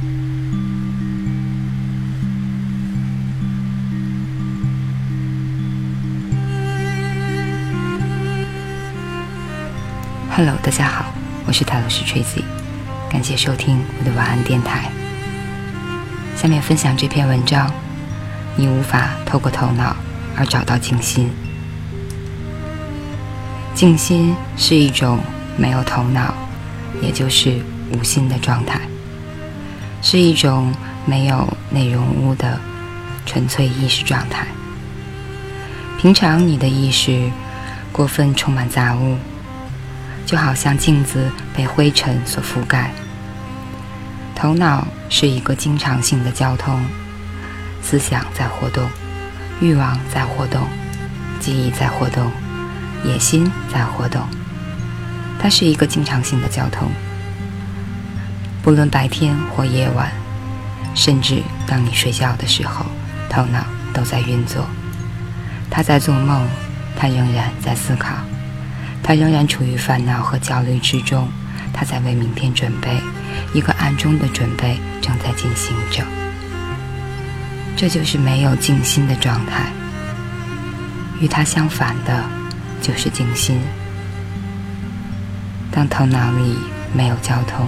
Hello，大家好，我是泰罗斯 Tracy，感谢收听我的晚安电台。下面分享这篇文章：你无法透过头脑而找到静心。静心是一种没有头脑，也就是无心的状态，是一种没有内容物的纯粹意识状态。平常你的意识过分充满杂物。就好像镜子被灰尘所覆盖。头脑是一个经常性的交通，思想在活动，欲望在活动，记忆在活动，野心在活动。它是一个经常性的交通，不论白天或夜晚，甚至当你睡觉的时候，头脑都在运作。他在做梦，他仍然在思考。他仍然处于烦恼和焦虑之中，他在为明天准备，一个暗中的准备正在进行着。这就是没有静心的状态。与它相反的，就是静心。当头脑里没有交通，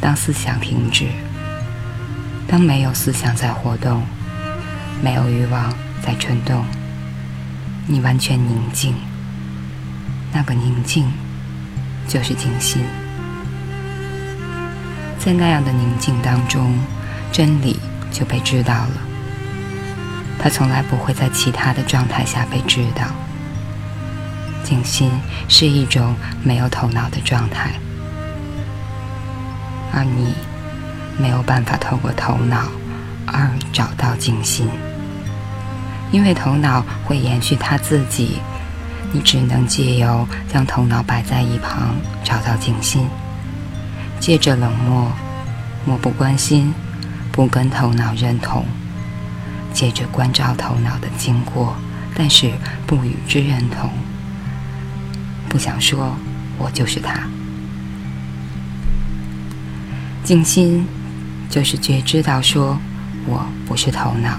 当思想停止，当没有思想在活动，没有欲望在蠢动，你完全宁静。那个宁静，就是静心。在那样的宁静当中，真理就被知道了。它从来不会在其他的状态下被知道。静心是一种没有头脑的状态，而你没有办法透过头脑而找到静心，因为头脑会延续它自己。你只能借由将头脑摆在一旁，找到静心；借着冷漠、漠不关心、不跟头脑认同；借着关照头脑的经过，但是不与之认同，不想说“我就是他”。静心就是觉知到说“我不是头脑”。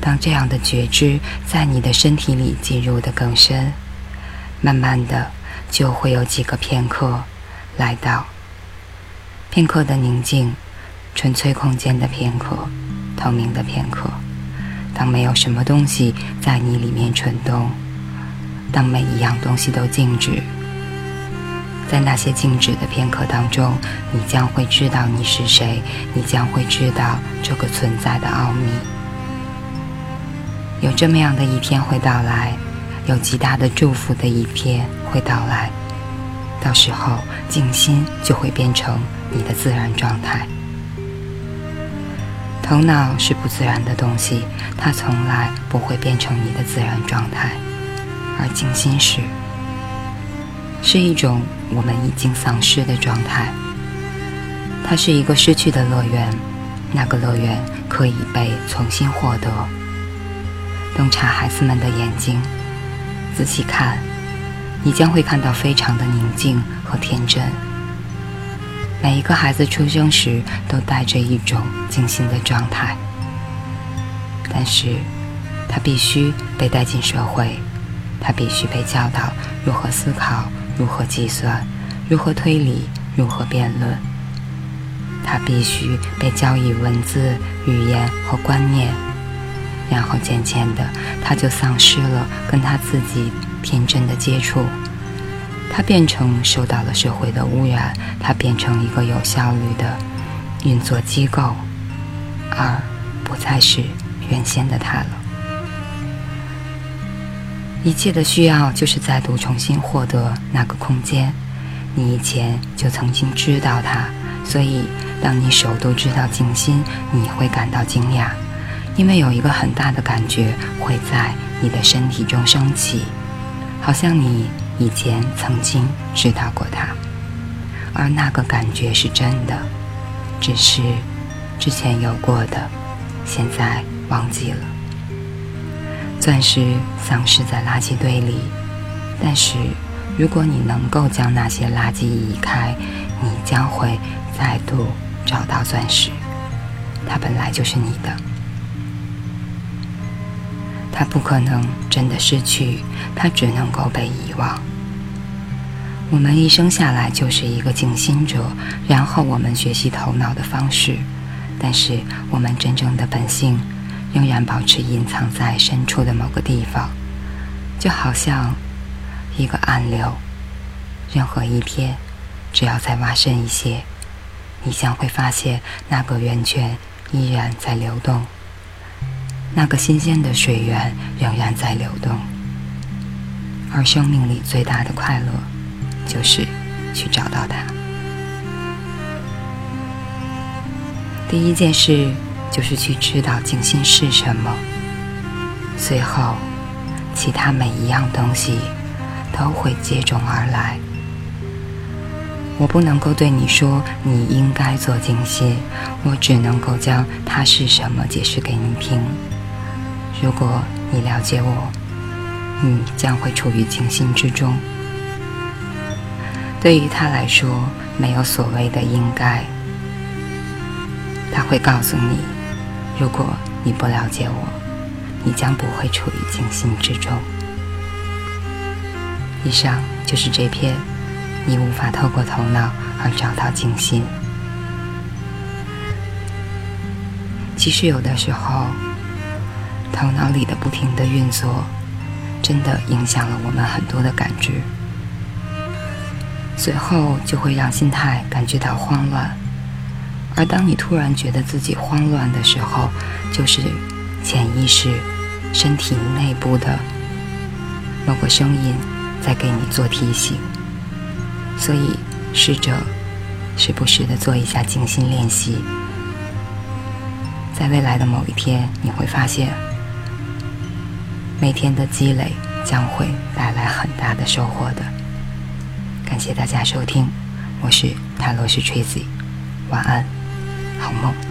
当这样的觉知在你的身体里进入的更深，慢慢的就会有几个片刻来到，片刻的宁静，纯粹空间的片刻，透明的片刻。当没有什么东西在你里面蠢动，当每一样东西都静止，在那些静止的片刻当中，你将会知道你是谁，你将会知道这个存在的奥秘。有这么样的一天会到来，有极大的祝福的一天会到来，到时候静心就会变成你的自然状态。头脑是不自然的东西，它从来不会变成你的自然状态，而静心是，是一种我们已经丧失的状态。它是一个失去的乐园，那个乐园可以被重新获得。洞察孩子们的眼睛，仔细看，你将会看到非常的宁静和天真。每一个孩子出生时都带着一种静心的状态，但是，他必须被带进社会，他必须被教导如何思考、如何计算、如何推理、如何辩论。他必须被教以文字、语言和观念。然后渐渐的，他就丧失了跟他自己天真的接触，他变成受到了社会的污染，他变成一个有效率的运作机构，而不再是原先的他了。一切的需要就是再度重新获得那个空间，你以前就曾经知道它，所以当你首度知道静心，你会感到惊讶。因为有一个很大的感觉会在你的身体中升起，好像你以前曾经知道过它，而那个感觉是真的，只是之前有过的，现在忘记了。钻石丧失在垃圾堆里，但是如果你能够将那些垃圾移开，你将会再度找到钻石，它本来就是你的，它不可能真的失去，它只能够被遗忘。我们一生下来就是一个静心者，然后我们学习头脑的方式，但是我们真正的本性仍然保持隐藏在深处的某个地方，就好像一个暗流。任何一天，只要再挖深一些，你将会发现那个源泉依然在流动，那个新鲜的水源仍然在流动，而生命里最大的快乐。就是去找到它。第一件事就是去知道静心是什么，随后其他每一样东西都会接踵而来。我不能够对你说你应该做静心，我只能够将它是什么解释给你听。如果你了解我，你将会处于静心之中。对于他来说，没有所谓的应该。他会告诉你，如果你不了解我，你将不会处于静心之中。以上就是这篇你无法透过头脑而找到静心。其实有的时候，头脑里的不停的运作，真的影响了我们很多的感知。随后就会让心态感觉到慌乱，而当你突然觉得自己慌乱的时候，就是潜意识、身体内部的某个声音在给你做提醒。所以，试着时不时的做一下静心练习，在未来的某一天，你会发现，每天的积累将会带来很大的收获的。感谢大家收听，我是塔罗斯 Tracy，晚安，好梦。